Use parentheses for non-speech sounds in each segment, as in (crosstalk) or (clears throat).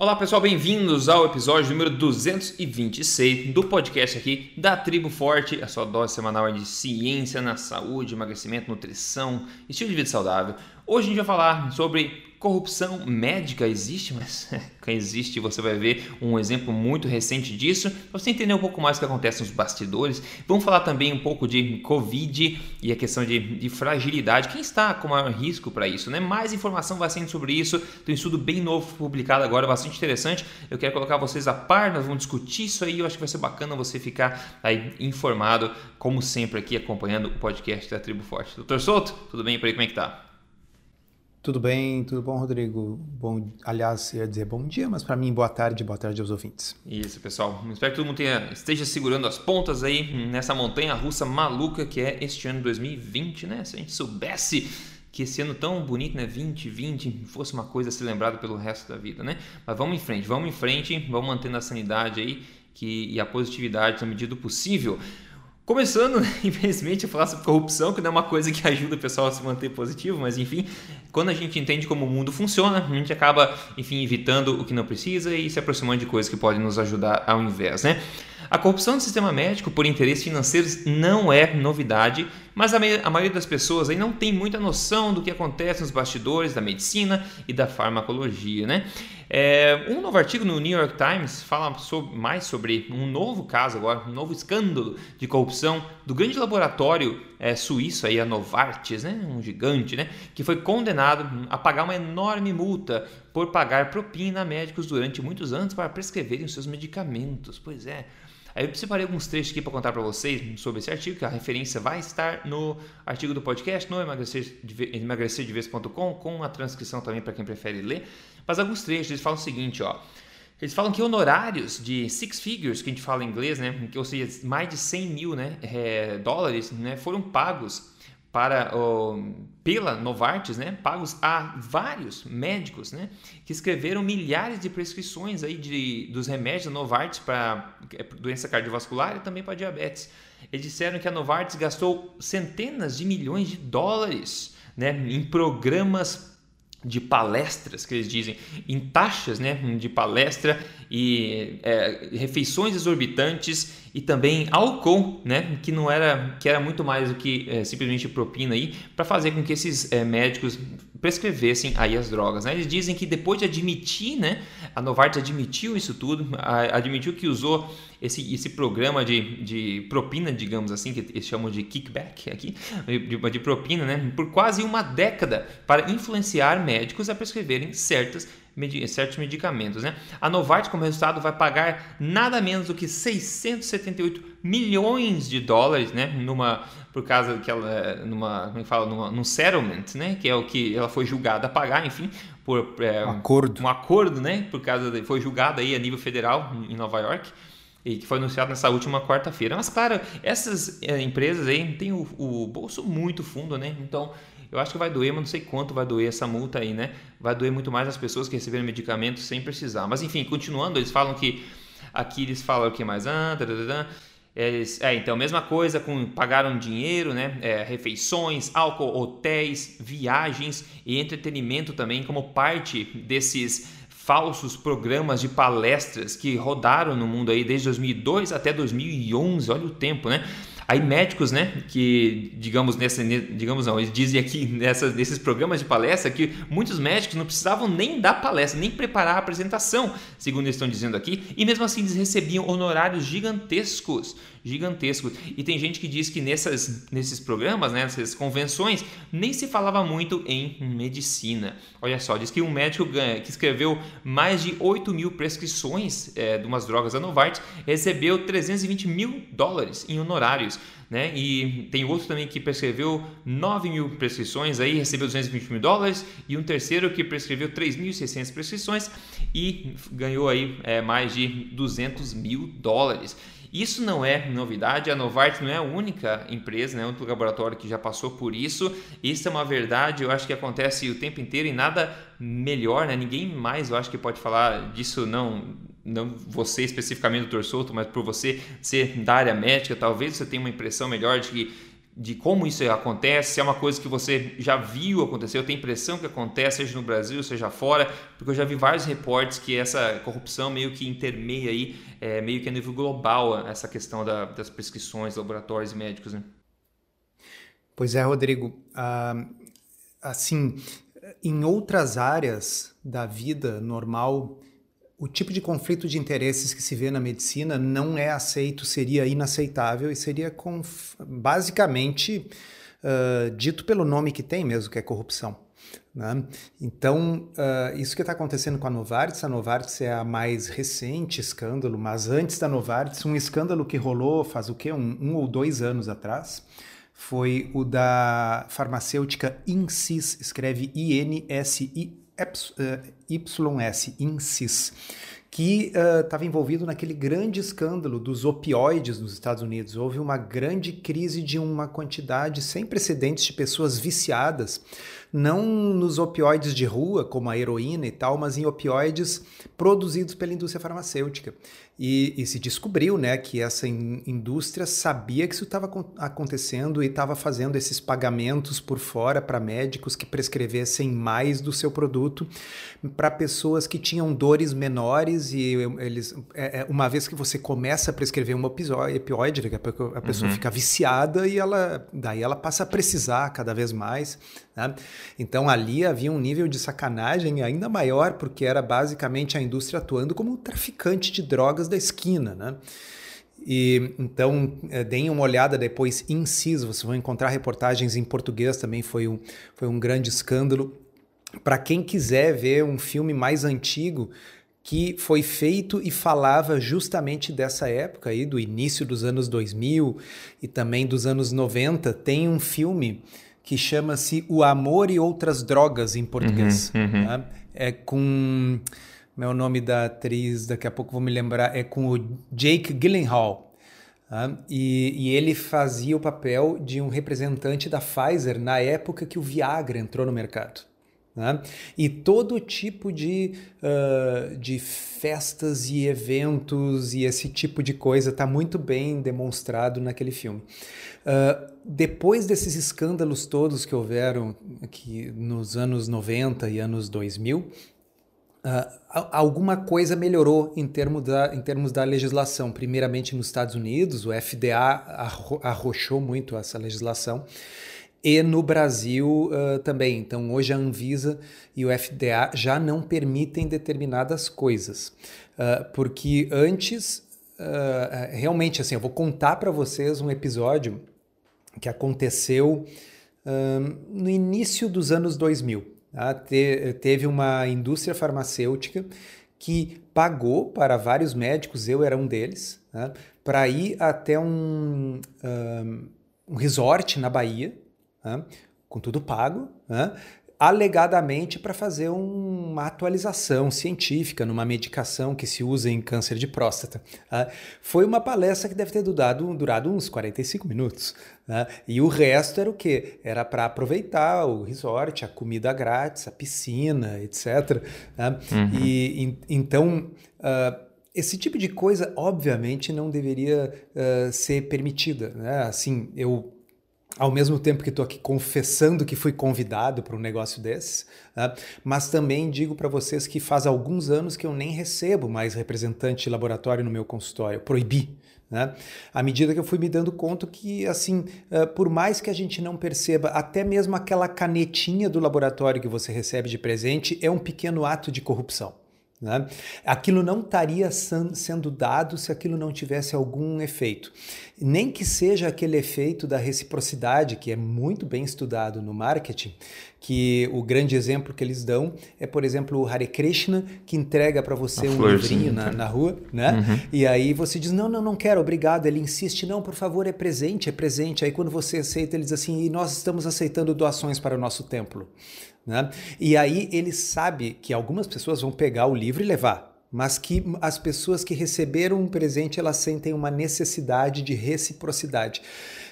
Olá pessoal, bem-vindos ao episódio número 226 do podcast aqui da Tribo Forte, a sua dose semanal de ciência na saúde, emagrecimento, nutrição, estilo de vida saudável. Hoje a gente vai falar sobre corrupção médica existe, mas (laughs) existe, você vai ver um exemplo muito recente disso, para você entender um pouco mais o que acontece nos bastidores. Vamos falar também um pouco de Covid e a questão de, de fragilidade. Quem está com maior risco para isso? Né? Mais informação vai sendo sobre isso. Tem um estudo bem novo publicado agora, bastante interessante. Eu quero colocar vocês a par, nós vamos discutir isso aí. Eu acho que vai ser bacana você ficar aí informado, como sempre, aqui acompanhando o podcast da Tribo Forte. Doutor Souto, tudo bem por aí? Como é que tá? Tudo bem, tudo bom, Rodrigo? Bom, aliás, ia dizer bom dia, mas para mim, boa tarde, boa tarde aos ouvintes. Isso, pessoal. Espero que todo mundo tenha, esteja segurando as pontas aí nessa montanha russa maluca que é este ano 2020, né? Se a gente soubesse que esse ano tão bonito, né, 2020, fosse uma coisa a ser lembrada pelo resto da vida, né? Mas vamos em frente, vamos em frente, vamos mantendo a sanidade aí que, e a positividade na medida do possível. Começando, (laughs) infelizmente, a falar sobre corrupção, que não é uma coisa que ajuda o pessoal a se manter positivo, mas enfim, quando a gente entende como o mundo funciona, a gente acaba, enfim, evitando o que não precisa e se aproximando de coisas que podem nos ajudar ao invés, né? A corrupção do sistema médico por interesses financeiros não é novidade, mas a, maioria das pessoas aí não tem muita noção do que acontece nos bastidores da medicina e da farmacologia, né? É, um novo artigo no New York Times fala sobre, mais sobre um novo caso agora, um novo escândalo de corrupção do grande laboratório é, suíço aí, a Novartis, né? Um gigante, né? Que foi condenado a pagar uma enorme multa por pagar propina a médicos durante muitos anos para prescreverem os seus medicamentos. Pois é, Aí eu separei alguns trechos aqui para contar para vocês sobre esse artigo, que a referência vai estar no artigo do podcast, no emagrecerdevez.com, com a transcrição também para quem prefere ler. Mas alguns trechos, eles falam o seguinte, ó. Eles falam que honorários de six figures, que a gente fala em inglês, né, ou seja, mais de 100 mil né, é, dólares, né, foram pagos para pela Novartis, né, pagos a vários médicos, né, que escreveram milhares de prescrições aí de, dos remédios da Novartis para é, doença cardiovascular e também para diabetes. Eles disseram que a Novartis gastou centenas de milhões de dólares, né, em programas de palestras que eles dizem em taxas né, de palestra e é, refeições exorbitantes e também álcool né, que não era que era muito mais do que é, simplesmente propina aí para fazer com que esses é, médicos prescrevessem aí as drogas né? eles dizem que depois de admitir né, a Novartis admitiu isso tudo admitiu que usou esse, esse programa de, de propina, digamos assim, que eles chamam de kickback aqui, de, de propina, né, por quase uma década para influenciar médicos a prescreverem certas certos medicamentos. Né? A Novartis, como resultado, vai pagar nada menos do que 678 milhões de dólares, né? Numa, por causa que ela, numa, como é que fala, numa, num settlement, né? Que é o que ela foi julgada a pagar, enfim, por é, um acordo, um acordo, né? Por causa de, foi julgada aí a nível federal em Nova York e que foi anunciado nessa última quarta-feira. Mas, claro, essas é, empresas aí têm o, o, bolso muito fundo, né? Então, eu acho que vai doer, mas não sei quanto vai doer essa multa aí, né? Vai doer muito mais as pessoas que receberam medicamentos sem precisar. Mas, enfim, continuando, eles falam que. Aqui eles falam o que mais? Ah, eles, é, então, mesma coisa com pagaram dinheiro, né? É, refeições, álcool, hotéis, viagens e entretenimento também como parte desses falsos programas de palestras que rodaram no mundo aí desde 2002 até 2011, olha o tempo, né? Aí médicos, né, que digamos nessa, digamos não, eles dizem aqui (laughs) nessas, nesses programas de palestra que muitos médicos não precisavam nem dar palestra, nem preparar a apresentação, segundo eles estão dizendo aqui, e mesmo assim eles recebiam honorários gigantescos, gigantescos. E tem gente que diz que nessas, nesses programas, né, nessas convenções, nem se falava muito em medicina. Olha só, diz que um médico que escreveu mais de 8 mil prescrições é, de umas drogas da Novartis recebeu 320 mil dólares em honorários né? E tem outro também que prescreveu 9 mil prescrições, aí recebeu 220 mil dólares, e um terceiro que prescreveu 3.600 prescrições e ganhou aí é, mais de 200 mil dólares. Isso não é novidade, a Novartis não é a única empresa, né, único laboratório que já passou por isso. Isso é uma verdade, eu acho que acontece o tempo inteiro e nada melhor, né? Ninguém mais, eu acho que pode falar disso não não você especificamente, doutor Souto, mas por você ser da área médica, talvez você tenha uma impressão melhor de que de como isso acontece, se é uma coisa que você já viu acontecer, eu tenho impressão que acontece, seja no Brasil, seja fora, porque eu já vi vários reportes que essa corrupção meio que intermeia aí, é, meio que a nível global, essa questão da, das prescrições, laboratórios e médicos. Né? Pois é, Rodrigo. Ah, assim, em outras áreas da vida normal, o tipo de conflito de interesses que se vê na medicina não é aceito, seria inaceitável e seria basicamente uh, dito pelo nome que tem mesmo, que é corrupção. Né? Então, uh, isso que está acontecendo com a Novartis, a Novartis é a mais recente escândalo, mas antes da Novartis, um escândalo que rolou faz o quê? Um, um ou dois anos atrás, foi o da farmacêutica Insys, escreve I-N-S-I YS, INSYS, que estava uh, envolvido naquele grande escândalo dos opioides nos Estados Unidos. Houve uma grande crise de uma quantidade sem precedentes de pessoas viciadas não nos opioides de rua, como a heroína e tal, mas em opioides produzidos pela indústria farmacêutica. E, e se descobriu né, que essa in, indústria sabia que isso estava acontecendo e estava fazendo esses pagamentos por fora para médicos que prescrevessem mais do seu produto para pessoas que tinham dores menores e eles é, é uma vez que você começa a prescrever um opioide, a pessoa uhum. fica viciada e ela daí ela passa a precisar cada vez mais. Né? Então ali havia um nível de sacanagem ainda maior, porque era basicamente a indústria atuando como um traficante de drogas da esquina. Né? E então é, deem uma olhada depois inciso, vocês vão encontrar reportagens em português também, foi um, foi um grande escândalo. Para quem quiser ver um filme mais antigo, que foi feito e falava justamente dessa época aí, do início dos anos 2000 e também dos anos 90, tem um filme que chama-se O Amor e Outras Drogas em português. Uhum, uhum. Tá? É com. Meu é nome da atriz, daqui a pouco vou me lembrar, é com o Jake Gyllenhaal. Tá? E, e, ele fazia o papel de um representante da Pfizer na época que o Viagra entrou no mercado. Né? E todo tipo de, uh, de festas e eventos e esse tipo de coisa está muito bem demonstrado naquele filme. Uh, depois desses escândalos todos que houveram aqui nos anos 90 e anos 2000, uh, alguma coisa melhorou em, termo da, em termos da legislação. Primeiramente nos Estados Unidos, o FDA arro arrochou muito essa legislação e no Brasil uh, também. Então, hoje a Anvisa e o FDA já não permitem determinadas coisas, uh, porque antes, uh, realmente, assim, eu vou contar para vocês um episódio que aconteceu no início dos anos 2000. Tá? Te, teve uma indústria farmacêutica que pagou para vários médicos, eu era um deles, tá? para ir até um, um resort na Bahia, né? com tudo pago, né? alegadamente para fazer um, uma atualização científica numa medicação que se usa em câncer de próstata. Né? Foi uma palestra que deve ter durado, durado uns 45 minutos. E o resto era o quê? Era para aproveitar o resort, a comida grátis, a piscina, etc. Uhum. E, e, então. Uh, esse tipo de coisa, obviamente, não deveria uh, ser permitida. Né? Assim, eu ao mesmo tempo que estou aqui confessando que fui convidado para um negócio desses, né? mas também digo para vocês que faz alguns anos que eu nem recebo mais representante de laboratório no meu consultório, proibi. Né? À medida que eu fui me dando conta que, assim, uh, por mais que a gente não perceba, até mesmo aquela canetinha do laboratório que você recebe de presente é um pequeno ato de corrupção. Né? Aquilo não estaria sendo dado se aquilo não tivesse algum efeito. Nem que seja aquele efeito da reciprocidade, que é muito bem estudado no marketing, que o grande exemplo que eles dão é, por exemplo, o Hare Krishna, que entrega para você A um livrinho na, na, rua, né? Uhum. E aí você diz, não, não, não quero, obrigado. Ele insiste, não, por favor, é presente, é presente. Aí quando você aceita, ele diz assim, e nós estamos aceitando doações para o nosso templo. Né? E aí ele sabe que algumas pessoas vão pegar o livro e levar, mas que as pessoas que receberam um presente elas sentem uma necessidade de reciprocidade.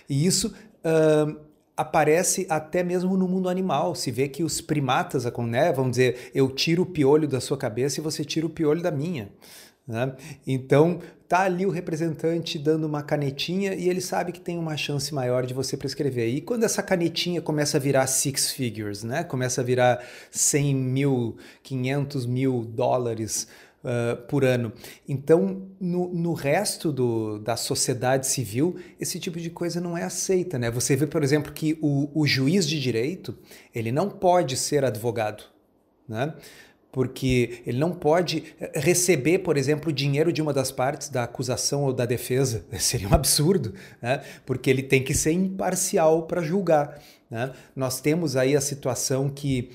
E isso uh, aparece até mesmo no mundo animal. Se vê que os primatas, né, vão dizer, eu tiro o piolho da sua cabeça e você tira o piolho da minha. Né? Então, tá ali o representante dando uma canetinha e ele sabe que tem uma chance maior de você prescrever. E quando essa canetinha começa a virar six figures, né? começa a virar 100 mil, 500 mil dólares uh, por ano. Então, no, no resto do, da sociedade civil, esse tipo de coisa não é aceita. Né? Você vê, por exemplo, que o, o juiz de direito ele não pode ser advogado. Né? Porque ele não pode receber, por exemplo, o dinheiro de uma das partes da acusação ou da defesa. (laughs) Seria um absurdo, né? porque ele tem que ser imparcial para julgar. Né? Nós temos aí a situação que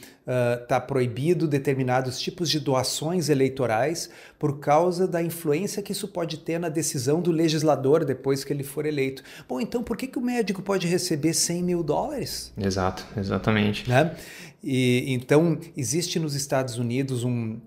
está uh, proibido determinados tipos de doações eleitorais por causa da influência que isso pode ter na decisão do legislador depois que ele for eleito. Bom, então por que, que o médico pode receber 100 mil dólares? Exato, exatamente. Né? E, então, existe nos Estados Unidos um,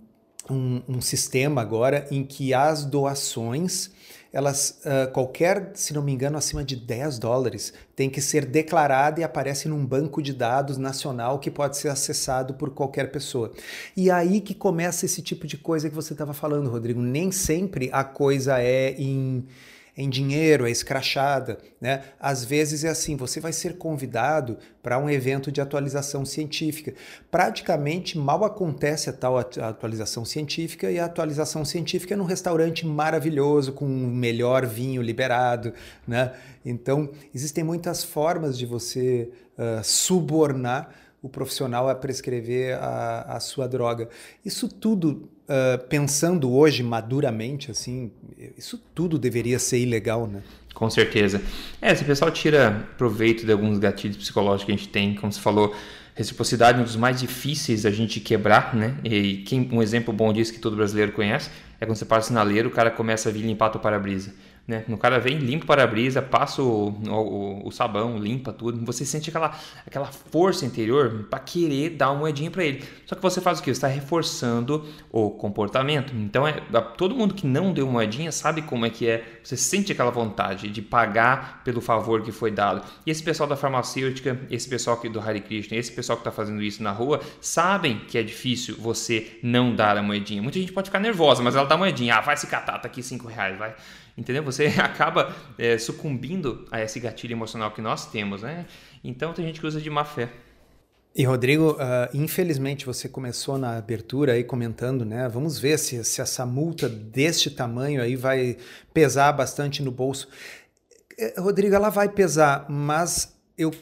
um, um sistema agora em que as doações elas, uh, qualquer, se não me engano, acima de 10 dólares, tem que ser declarada e aparece num banco de dados nacional que pode ser acessado por qualquer pessoa. E aí que começa esse tipo de coisa que você estava falando, Rodrigo. Nem sempre a coisa é em em dinheiro, é escrachada. Né? Às vezes é assim: você vai ser convidado para um evento de atualização científica. Praticamente mal acontece a tal atualização científica e a atualização científica é num restaurante maravilhoso, com o melhor vinho liberado. Né? Então, existem muitas formas de você uh, subornar o profissional a prescrever a, a sua droga. Isso tudo uh, pensando hoje maduramente, assim, isso tudo deveria ser ilegal, né? Com certeza. É, se o pessoal tira proveito de alguns gatilhos psicológicos que a gente tem, como você falou, reciprocidade é um dos mais difíceis a gente quebrar, né? E quem, um exemplo bom disso que todo brasileiro conhece é quando você passa o sinaleiro, o cara começa a vir limpar o para-brisa. Né? O cara vem, limpa o para-brisa, passa o, o, o, sabão, limpa tudo. Você sente aquela, aquela força interior para querer dar uma moedinha para ele. Só que você faz o que? Você está reforçando o comportamento. Então, é, todo mundo que não deu moedinha sabe como é que é. Você sente aquela vontade de pagar pelo favor que foi dado. E esse pessoal da farmacêutica, esse pessoal aqui do Hare Krishna, esse pessoal que está fazendo isso na rua, sabem que é difícil você não dar a moedinha. Muita gente pode ficar nervosa, mas ela dá a moedinha. Ah, vai se catar, tá aqui cinco reais, vai entendeu? Você (laughs) acaba é, sucumbindo a esse gatilho emocional que nós temos, né? Então tem gente que usa de má fé. E Rodrigo, uh, infelizmente você começou na abertura aí comentando, né? Vamos ver se, se essa multa deste tamanho aí vai pesar bastante no bolso. Eh, Rodrigo, ela vai pesar, mas eu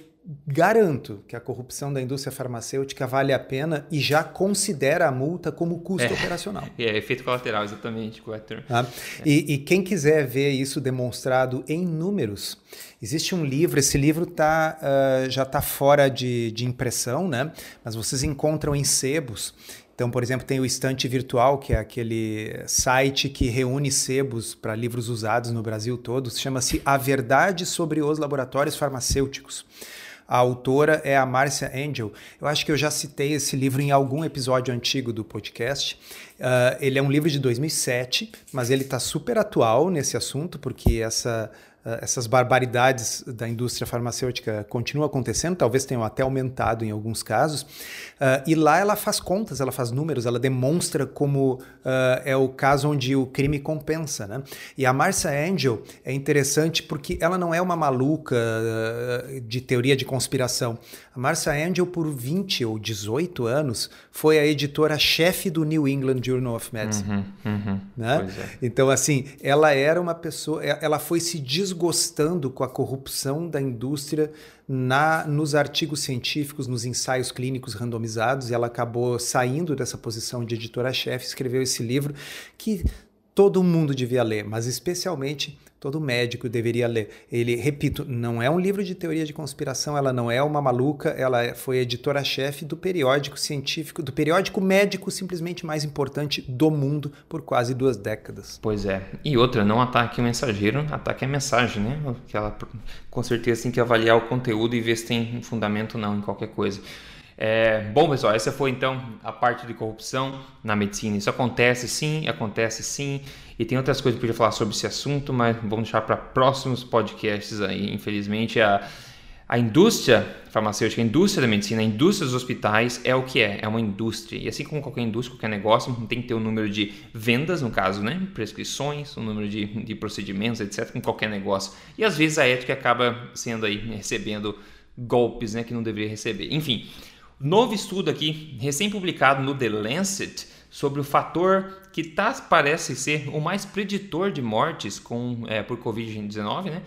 garanto que a corrupção da indústria farmacêutica vale a pena e já considera a multa como custo é, operacional. (laughs) É, efeito colateral, exatamente, correto. Ah, é. e, e, quem quiser ver isso demonstrado em números, existe um livro, esse livro tá, uh, já está fora de, de impressão, né? mas vocês encontram em sebos. Então, por exemplo, tem o Estante Virtual, que é aquele site que reúne sebos para livros usados no Brasil todo, chama-se A Verdade sobre os Laboratórios Farmacêuticos. A autora é a Marcia Angel. Eu acho que eu já citei esse livro em algum episódio antigo do podcast. Uh, ele é um livro de 2007, mas ele está super atual nesse assunto, porque essa essas barbaridades da indústria farmacêutica continuam acontecendo, talvez tenham até aumentado em alguns casos. Uh, e lá ela faz contas, ela faz números, ela demonstra como uh, é o caso onde o crime compensa. Né? E a Marcia Angel é interessante porque ela não é uma maluca uh, de teoria de conspiração. A Marcia Angel, por 20 ou 18 anos, foi a editora-chefe do New England Journal of Medicine. Uhum, uhum, né? É. Então, assim, ela era uma pessoa, ela foi se desgostando com a corrupção da indústria na, nos artigos científicos, nos ensaios clínicos randomizados, e ela acabou saindo dessa posição de editora-chefe, escreveu esse livro que todo mundo devia ler, mas especialmente todo médico deveria ler. Ele, repito, não é um livro de teoria de conspiração, ela não é uma maluca, ela foi editora-chefe do periódico científico, do periódico médico simplesmente mais importante do mundo por quase duas décadas. Pois é. E outra, não ataque o mensageiro, ataque a mensagem, né? Que ela com certeza tem que avaliar o conteúdo e ver se tem fundamento ou não em qualquer coisa. É, bom, pessoal, essa foi então a parte de corrupção na medicina. Isso acontece sim, acontece sim. E tem outras coisas que eu podia falar sobre esse assunto, mas vamos deixar para próximos podcasts aí. Infelizmente, a, a indústria farmacêutica, a indústria da medicina, a indústria dos hospitais é o que é, é uma indústria. E assim como qualquer indústria, qualquer negócio, tem que ter um número de vendas, no caso, né? prescrições, um número de, de procedimentos, etc., com qualquer negócio. E às vezes a ética acaba sendo aí, recebendo golpes né, que não deveria receber. Enfim, novo estudo aqui, recém-publicado no The Lancet, sobre o fator que tá, parece ser o mais preditor de mortes com, é, por Covid-19, né?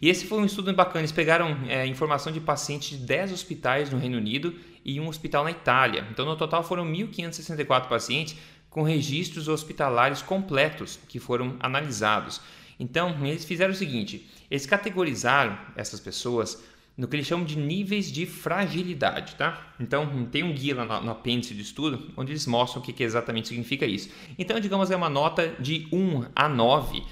E esse foi um estudo bacana. Eles pegaram é, informação de pacientes de 10 hospitais no Reino Unido e um hospital na Itália. Então, no total, foram 1.564 pacientes com registros hospitalares completos que foram analisados. Então, eles fizeram o seguinte: eles categorizaram essas pessoas no que eles chamam de níveis de fragilidade, tá? Então, tem um guia lá no, apêndice de estudo onde eles mostram o que, que exatamente significa isso. Então, digamos, é uma nota de 1 a 9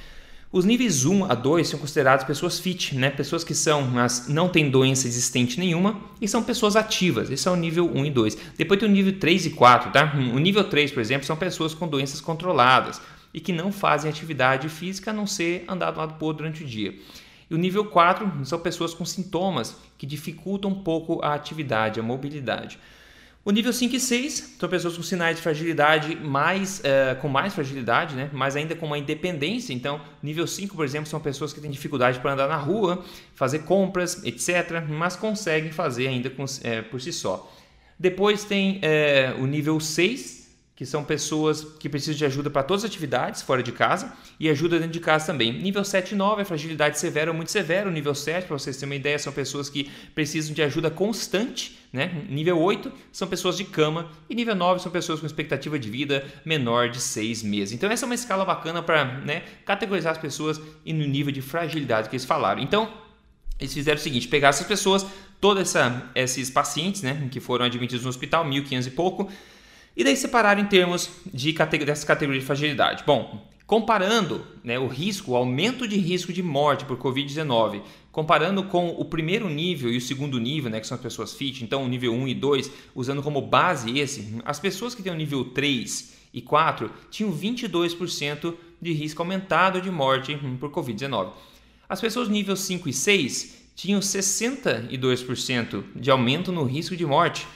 os níveis 1 a 2 são considerados pessoas fit, né? pessoas que são, mas não têm doença existente nenhuma e são pessoas ativas. Esse é o nível 1 e 2. Depois tem o nível 3 e 4, tá? O nível 3, por exemplo, são pessoas com doenças controladas e que não fazem atividade física a não ser andar do lado para durante o dia. O nível 4 são pessoas com sintomas que dificultam um pouco a atividade, a mobilidade. O nível 5 e 6 são pessoas com sinais de fragilidade mais, uh, com mais fragilidade, né? mas ainda com uma independência. Então, nível 5, por exemplo, são pessoas que têm dificuldade para andar na rua, fazer compras, etc., mas conseguem fazer ainda com, é, por si só. Depois tem é, o nível 6, que são pessoas que precisam de ajuda para todas as atividades fora de casa e ajuda dentro de casa também. Nível 7 e 9 é fragilidade severa ou muito severa. O nível 7, para vocês terem uma ideia, são pessoas que precisam de ajuda constante. Né? Nível 8 são pessoas de cama e nível 9 são pessoas com expectativa de vida menor de 6 meses. Então essa é uma escala bacana para né, categorizar as pessoas e no nível de fragilidade que eles falaram. Então eles fizeram o seguinte, pegaram essas pessoas, todos esses pacientes né, que foram admitidos no hospital, 1.500 e pouco, e daí separaram em termos de dessa categoria de fragilidade. Bom, comparando né, o risco, o aumento de risco de morte por Covid-19, comparando com o primeiro nível e o segundo nível, né, que são as pessoas fit, então o nível 1 e 2, usando como base esse, as pessoas que têm o nível 3 e 4 tinham 22% de risco aumentado de morte por Covid-19. As pessoas nível 5 e 6 tinham 62% de aumento no risco de morte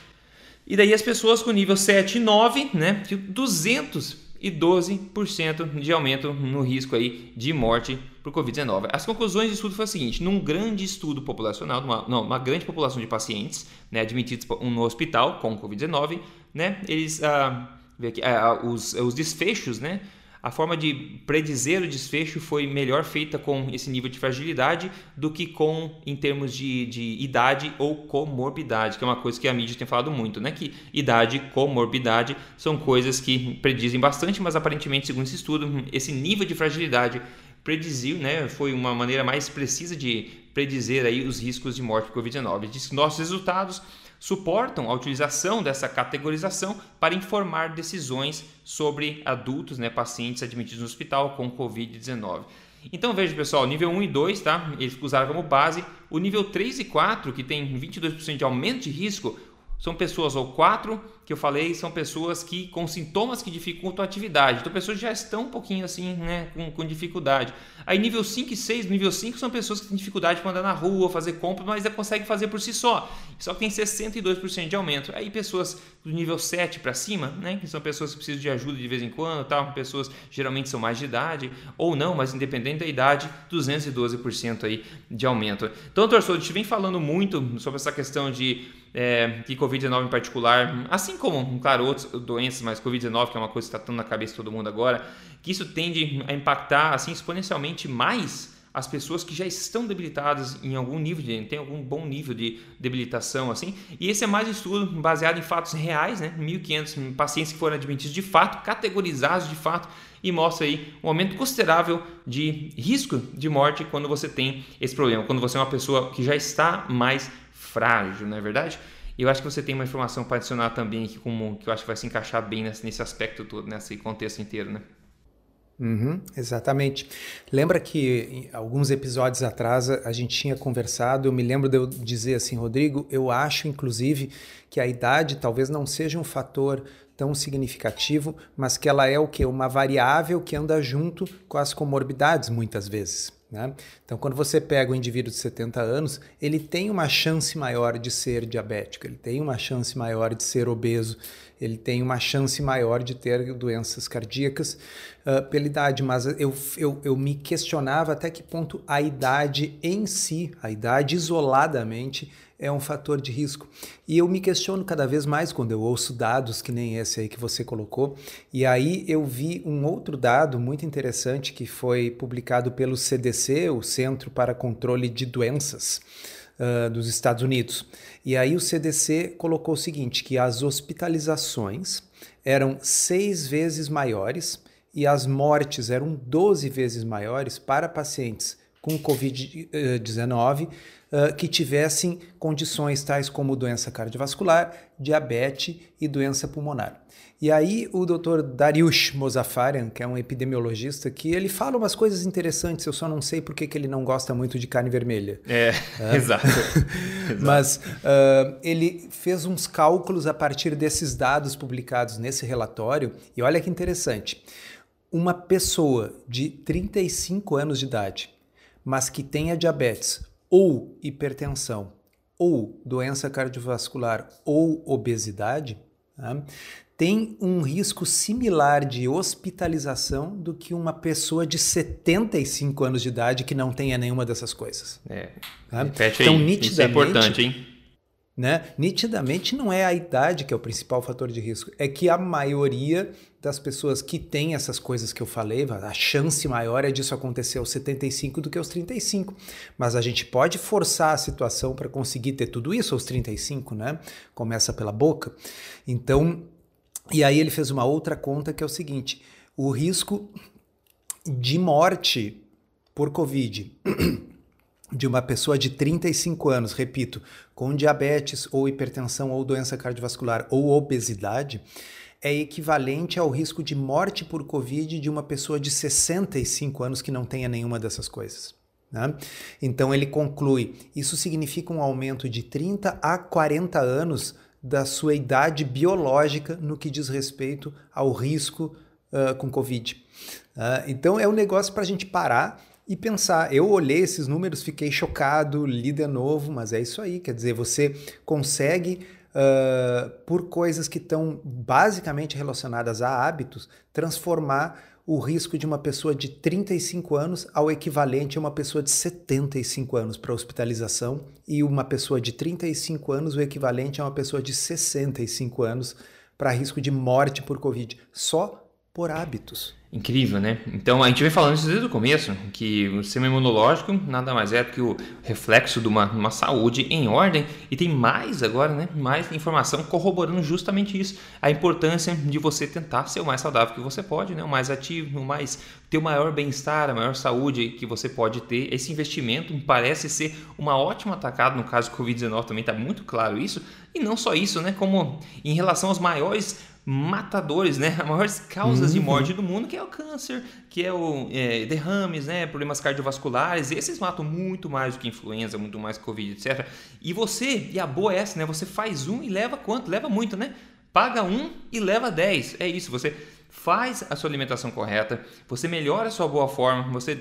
e daí as pessoas com nível 7 e 9, né, 212% de aumento no risco aí de morte por Covid-19. As conclusões do estudo foi o seguinte: num grande estudo populacional, uma, não, uma grande população de pacientes né, admitidos no hospital com Covid-19, né, eles, ah, aqui, ah, os, os desfechos, né, a forma de predizer o desfecho foi melhor feita com esse nível de fragilidade do que com em termos de, de idade ou comorbidade, que é uma coisa que a mídia tem falado muito, né? Que idade comorbidade são coisas que predizem bastante, mas aparentemente, segundo esse estudo, esse nível de fragilidade prediziu, né? Foi uma maneira mais precisa de predizer aí os riscos de morte por Covid-19. Diz que nossos resultados suportam a utilização dessa categorização para informar decisões sobre adultos, né, pacientes admitidos no hospital com Covid-19. Então veja pessoal, nível 1 e 2, tá? Eles usaram como base. O nível 3 e 4, que tem 22% de aumento de risco, são pessoas ou 4 que eu falei são pessoas que com sintomas que dificultam a atividade. Então, pessoas já estão um pouquinho assim, né, com, com dificuldade. Aí, nível 5 e 6, nível 5 são pessoas que têm dificuldade para andar na rua, fazer compras, mas já conseguem fazer por si só. Só que tem 62% de aumento. Aí, pessoas do nível 7 para cima, né, que são pessoas que precisam de ajuda de vez em quando, tal, pessoas geralmente são mais de idade, ou não, mas independente da idade, 212% aí de aumento. Então, torcedor, a gente vem falando muito sobre essa questão de é, que Covid-19 em particular, assim como, claro, outras doenças, mas Covid-19, que é uma coisa que está na cabeça de todo mundo agora, que isso tende a impactar assim exponencialmente mais as pessoas que já estão debilitadas em algum nível, de, tem algum bom nível de debilitação assim. E esse é mais um estudo baseado em fatos reais, né? 1.500 pacientes que foram admitidos de fato, categorizados de fato, e mostra aí um aumento considerável de risco de morte quando você tem esse problema, quando você é uma pessoa que já está mais frágil, não é verdade? E eu acho que você tem uma informação para adicionar também aqui como, que eu acho que vai se encaixar bem nesse, nesse aspecto todo, nesse contexto inteiro, né? Uhum, exatamente. Lembra que alguns episódios atrás a gente tinha conversado, eu me lembro de eu dizer assim, Rodrigo, eu acho inclusive que a idade talvez não seja um fator tão significativo, mas que ela é o que? Uma variável que anda junto com as comorbidades muitas vezes. Né? Então, quando você pega um indivíduo de 70 anos, ele tem uma chance maior de ser diabético, ele tem uma chance maior de ser obeso, ele tem uma chance maior de ter doenças cardíacas uh, pela idade. Mas eu, eu, eu me questionava até que ponto a idade em si, a idade isoladamente, é um fator de risco. E eu me questiono cada vez mais quando eu ouço dados que nem esse aí que você colocou. E aí eu vi um outro dado muito interessante que foi publicado pelo CDC, o Centro para Controle de Doenças. Dos Estados Unidos. E aí o CDC colocou o seguinte, que as hospitalizações eram seis vezes maiores e as mortes eram 12 vezes maiores para pacientes com Covid-19 uh, que tivessem condições tais como doença cardiovascular, diabetes e doença pulmonar. E aí o Dr. Dariush Mozafarian, que é um epidemiologista, que ele fala umas coisas interessantes, eu só não sei por que ele não gosta muito de carne vermelha. É, é. (laughs) Exato. (laughs) Mas uh, ele fez uns cálculos a partir desses dados publicados nesse relatório, e olha que interessante. Uma pessoa de 35 anos de idade, mas que tenha diabetes ou hipertensão, ou doença cardiovascular ou obesidade, tá? tem um risco similar de hospitalização do que uma pessoa de 75 anos de idade que não tenha nenhuma dessas coisas. É. Tá? Então, aí. Nitidamente, Isso é importante, hein? Né? Nitidamente não é a idade que é o principal fator de risco, é que a maioria das pessoas que têm essas coisas que eu falei, a chance maior é disso acontecer aos 75 do que aos 35. Mas a gente pode forçar a situação para conseguir ter tudo isso aos 35, né? Começa pela boca. Então, e aí ele fez uma outra conta que é o seguinte: o risco de morte por Covid (clears throat) de uma pessoa de 35 anos, repito, com diabetes ou hipertensão ou doença cardiovascular ou obesidade, é equivalente ao risco de morte por Covid de uma pessoa de 65 anos que não tenha nenhuma dessas coisas. Né? Então ele conclui: isso significa um aumento de 30 a 40 anos da sua idade biológica no que diz respeito ao risco uh, com Covid. Uh, então é um negócio para a gente parar e pensar. Eu olhei esses números, fiquei chocado, li de novo, mas é isso aí. Quer dizer, você consegue, uh, por coisas que estão basicamente relacionadas a hábitos, transformar o risco de uma pessoa de 35 anos ao equivalente a uma pessoa de 75 anos para hospitalização e uma pessoa de 35 anos o equivalente a uma pessoa de 65 anos para risco de morte por Covid, só por hábitos. Incrível, né? Então a gente vem falando isso desde o começo, que o sistema imunológico nada mais é do que o reflexo de uma, uma saúde em ordem e tem mais agora, né? Mais informação corroborando justamente isso, a importância de você tentar ser o mais saudável que você pode, né? O mais ativo, o mais ter o maior bem-estar, a maior saúde que você pode ter. Esse investimento parece ser uma ótima atacada no caso do Covid-19 também está muito claro isso. E não só isso, né? Como em relação aos maiores matadores, né? As maiores causas uhum. de morte do mundo, que é o câncer, que é o é, derrames, né? Problemas cardiovasculares. Esses matam muito mais do que influenza, muito mais que Covid, etc. E você, e a boa é essa, né? Você faz um e leva quanto? Leva muito, né? Paga um e leva dez. É isso, você faz a sua alimentação correta, você melhora a sua boa forma, você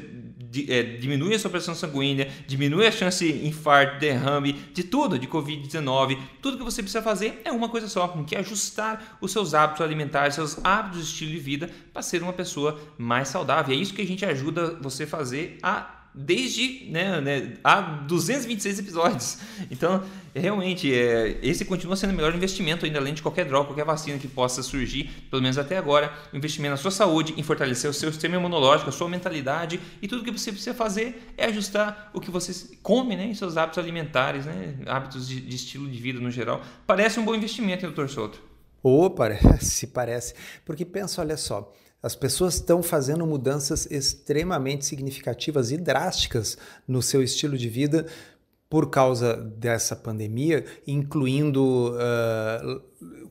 é, diminui a sua pressão sanguínea, diminui a chance de infarto, derrame, de tudo, de Covid-19. Tudo que você precisa fazer é uma coisa só, que é ajustar os seus hábitos alimentares, seus hábitos de estilo de vida para ser uma pessoa mais saudável. É isso que a gente ajuda você a fazer a desde né, né, há 226 episódios. Então, realmente, é, esse continua sendo o melhor investimento, ainda além de qualquer droga, qualquer vacina que possa surgir, pelo menos até agora. O investimento na sua saúde, em fortalecer o seu sistema imunológico, a sua mentalidade e tudo que você precisa fazer é ajustar o que você come né, em seus hábitos alimentares, né, hábitos de, de estilo de vida no geral. Parece um bom investimento, hein, doutor Souto? Oh, parece, (laughs) parece. Porque pensa, olha só, as pessoas estão fazendo mudanças extremamente significativas e drásticas no seu estilo de vida por causa dessa pandemia, incluindo uh,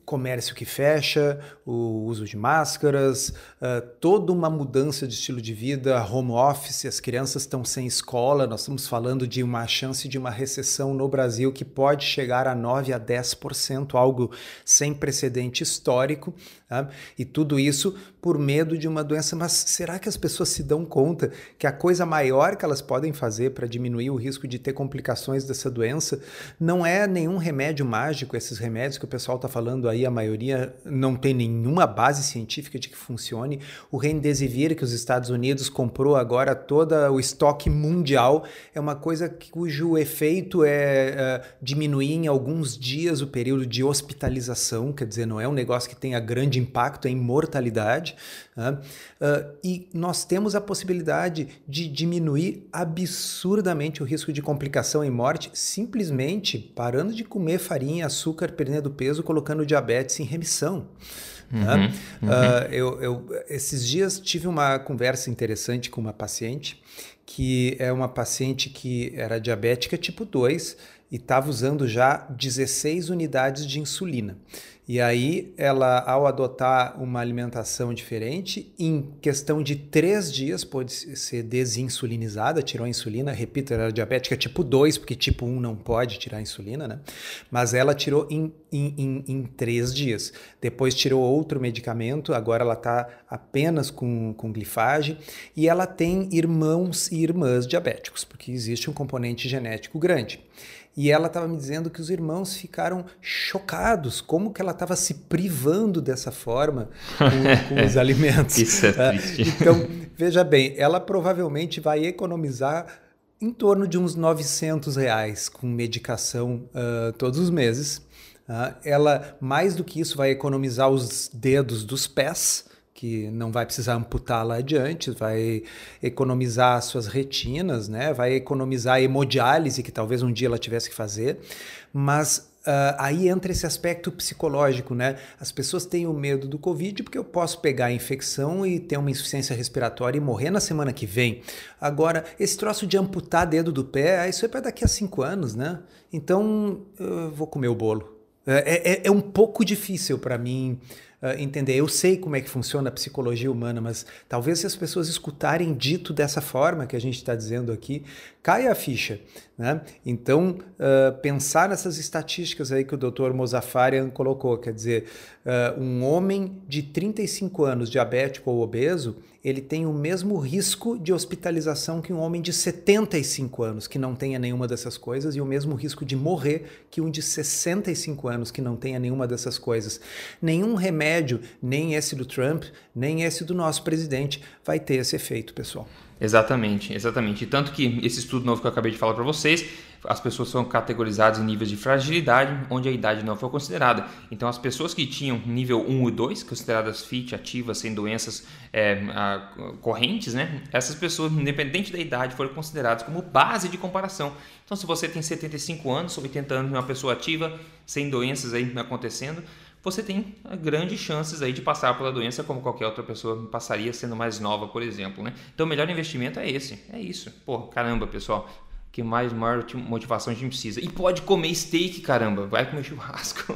comércio que fecha, o uso de máscaras, uh, toda uma mudança de estilo de vida, home office, as crianças estão sem escola. Nós estamos falando de uma chance de uma recessão no Brasil que pode chegar a 9 a 10%, algo sem precedente histórico. Tá? E tudo isso por medo de uma doença. Mas será que as pessoas se dão conta que a coisa maior que elas podem fazer para diminuir o risco de ter complicações dessa doença não é nenhum remédio mágico, esses remédios que o pessoal está falando aí, a maioria não tem nenhuma base científica de que funcione. O Remdesivir, que os Estados Unidos comprou agora, todo o estoque mundial, é uma coisa cujo efeito é, é diminuir em alguns dias o período de hospitalização, quer dizer, não é um negócio que tenha grande impacto em mortalidade. Né? Uh, e nós temos a possibilidade de diminuir absurdamente o risco de complicação e morte simplesmente parando de comer farinha, açúcar, perdendo peso, colocando diabetes em remissão. Uhum, né? uhum. Uh, eu, eu, esses dias tive uma conversa interessante com uma paciente que é uma paciente que era diabética tipo 2 e estava usando já 16 unidades de insulina. E aí, ela, ao adotar uma alimentação diferente, em questão de três dias, pode ser desinsulinizada, tirou a insulina. Repito, era diabética tipo 2, porque tipo 1 não pode tirar a insulina, né? Mas ela tirou em, em, em, em três dias. Depois tirou outro medicamento, agora ela está apenas com, com glifagem. E ela tem irmãos e irmãs diabéticos, porque existe um componente genético grande. E ela estava me dizendo que os irmãos ficaram chocados, como que ela estava se privando dessa forma com, com (laughs) os alimentos. Isso é ah, triste. Então, veja bem, ela provavelmente vai economizar em torno de uns 900 reais com medicação uh, todos os meses. Uh, ela, mais do que isso, vai economizar os dedos dos pés, que não vai precisar amputar lá adiante, vai economizar suas retinas, né? vai economizar a hemodiálise, que talvez um dia ela tivesse que fazer, mas Uh, aí entra esse aspecto psicológico, né? As pessoas têm o medo do Covid porque eu posso pegar a infecção e ter uma insuficiência respiratória e morrer na semana que vem. Agora, esse troço de amputar dedo do pé, isso é para daqui a cinco anos, né? Então, eu vou comer o bolo. É, é, é um pouco difícil para mim uh, entender. Eu sei como é que funciona a psicologia humana, mas talvez se as pessoas escutarem dito dessa forma que a gente está dizendo aqui, caia a ficha. Né? Então, uh, pensar nessas estatísticas aí que o Dr. Mozafarian colocou, quer dizer, uh, um homem de 35 anos diabético ou obeso, ele tem o mesmo risco de hospitalização que um homem de 75 anos que não tenha nenhuma dessas coisas e o mesmo risco de morrer que um de 65 anos que não tenha nenhuma dessas coisas. Nenhum remédio, nem esse do Trump, nem esse do nosso presidente, vai ter esse efeito, pessoal. Exatamente, exatamente. Tanto que esse estudo novo que eu acabei de falar para vocês, as pessoas são categorizadas em níveis de fragilidade, onde a idade não foi considerada. Então, as pessoas que tinham nível 1 e 2, consideradas fit, ativas, sem doenças é, a, correntes, né? essas pessoas, independente da idade, foram consideradas como base de comparação. Então, se você tem 75 anos, 80 anos, uma pessoa ativa, sem doenças aí acontecendo, você tem grandes chances aí de passar pela doença como qualquer outra pessoa passaria sendo mais nova, por exemplo, né? Então o melhor investimento é esse, é isso. Pô, caramba, pessoal, que mais maior motivação a gente precisa. E pode comer steak, caramba, vai comer (laughs) churrasco.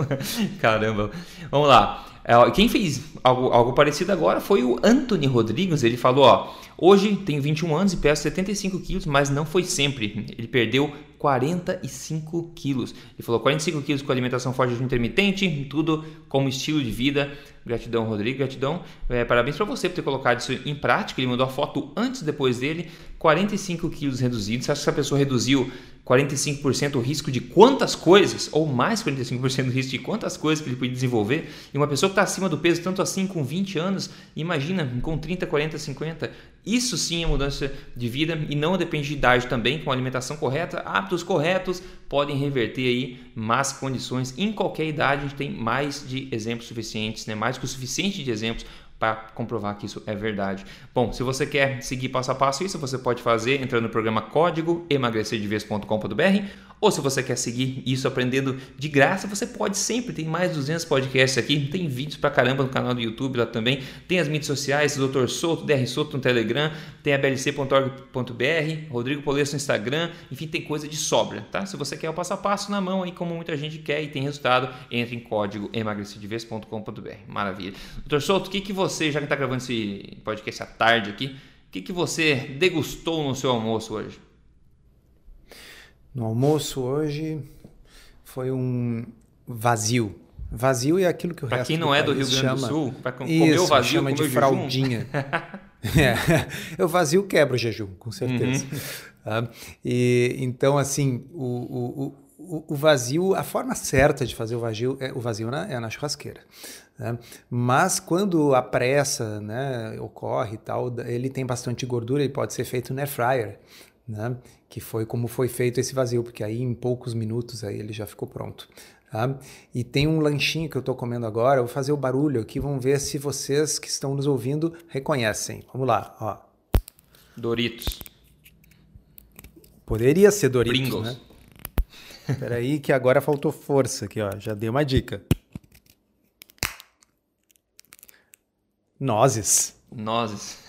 caramba. Vamos lá. É, quem fez algo, algo parecido agora foi o Anthony Rodrigues. Ele falou: ó, hoje tenho 21 anos e peso 75 quilos, mas não foi sempre. Ele perdeu 45 quilos. Ele falou 45 quilos com alimentação forte de intermitente, tudo como estilo de vida. Gratidão, Rodrigo, gratidão. É, parabéns para você por ter colocado isso em prática. Ele mandou a foto antes e depois dele. 45 quilos reduzidos. Você acha que essa pessoa reduziu 45% o risco de quantas coisas, ou mais 45% o risco de quantas coisas que ele pode desenvolver. E uma pessoa que está acima do peso, tanto assim com 20 anos, imagina com 30, 40, 50. Isso sim é mudança de vida e não depende de idade também, com alimentação correta, hábitos corretos podem reverter aí más condições em qualquer idade. A gente tem mais de exemplos suficientes, né? mais que o suficiente de exemplos para comprovar que isso é verdade. Bom, se você quer seguir passo a passo isso, você pode fazer entrando no programa código emagrecerdevez.com.br ou se você quer seguir isso aprendendo de graça, você pode sempre. Tem mais 200 podcasts aqui, tem vídeos pra caramba no canal do YouTube lá também. Tem as mídias sociais, Dr. Souto, DR Souto no Telegram, tem a blc.org.br, Rodrigo Polesso no Instagram, enfim, tem coisa de sobra, tá? Se você quer o passo a passo na mão aí, como muita gente quer e tem resultado, entre em código emagrecidevez.com.br. Maravilha. Dr. Souto, o que, que você, já que está gravando esse podcast à tarde aqui, o que, que você degustou no seu almoço hoje? No almoço hoje foi um vazio. Vazio é aquilo que o pra quem não é do Rio Grande chama, do Sul, para comer o vazio, chama de fraldinha. (laughs) é, o vazio quebra o jejum, com certeza. Uhum. Ah, e, então, assim, o, o, o, o, vazio, a forma certa de fazer o vazio é, o vazio na, é na churrasqueira. Né? Mas quando a pressa né, ocorre e tal, ele tem bastante gordura, ele pode ser feito no air fryer né? que foi como foi feito esse vazio, porque aí em poucos minutos aí ele já ficou pronto. Tá? E tem um lanchinho que eu estou comendo agora, eu vou fazer o barulho aqui, vamos ver se vocês que estão nos ouvindo reconhecem. Vamos lá, ó. Doritos. Poderia ser Doritos, Pringles. né? Espera aí que agora faltou força aqui, ó. Já dei uma dica. Nozes. Nozes.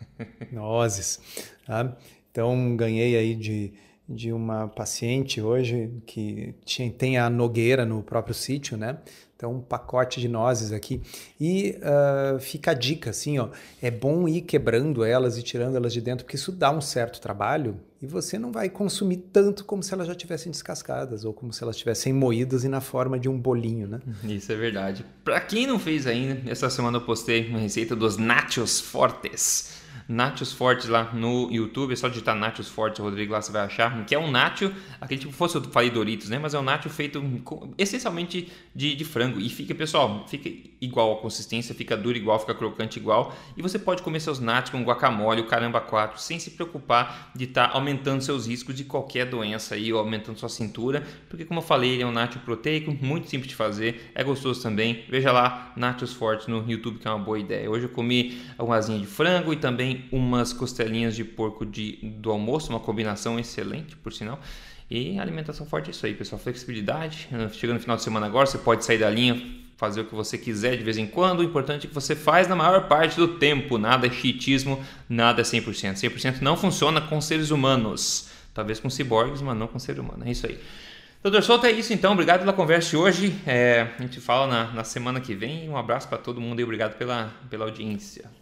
(laughs) Nozes. Tá? Então, ganhei aí de, de uma paciente hoje que tinha, tem a nogueira no próprio sítio, né? Então, um pacote de nozes aqui. E uh, fica a dica, assim, ó, é bom ir quebrando elas e tirando elas de dentro, porque isso dá um certo trabalho e você não vai consumir tanto como se elas já tivessem descascadas ou como se elas tivessem moídas e na forma de um bolinho, né? Isso é verdade. Para quem não fez ainda, essa semana eu postei uma receita dos nachos fortes Nachos Fortes lá no YouTube, é só digitar Nachos Fortes Rodrigo lá você vai achar, que é um nacho, aquele tipo fosse eu falei Doritos, né, mas é um nacho feito essencialmente de, de frango e fica, pessoal, fica igual a consistência, fica duro igual, fica crocante igual e você pode comer seus nachos com guacamole, o caramba 4, sem se preocupar de estar tá aumentando seus riscos de qualquer doença aí ou aumentando sua cintura, porque como eu falei, ele é um nacho proteico, muito simples de fazer, é gostoso também. Veja lá Nachos Fortes no YouTube que é uma boa ideia. Hoje eu comi uma asinha de frango e também umas costelinhas de porco de, do almoço, uma combinação excelente, por sinal. E alimentação forte é isso aí, pessoal. Flexibilidade. Chegando no final de semana agora, você pode sair da linha, fazer o que você quiser de vez em quando. O importante é que você faz na maior parte do tempo. Nada é chiitismo, nada é 100%. 100% não funciona com seres humanos. Talvez com ciborgues, mas não com ser humano. É isso aí. Doutor Souto, é isso então. Obrigado pela conversa de hoje. É, a gente fala na, na semana que vem. Um abraço para todo mundo e obrigado pela, pela audiência.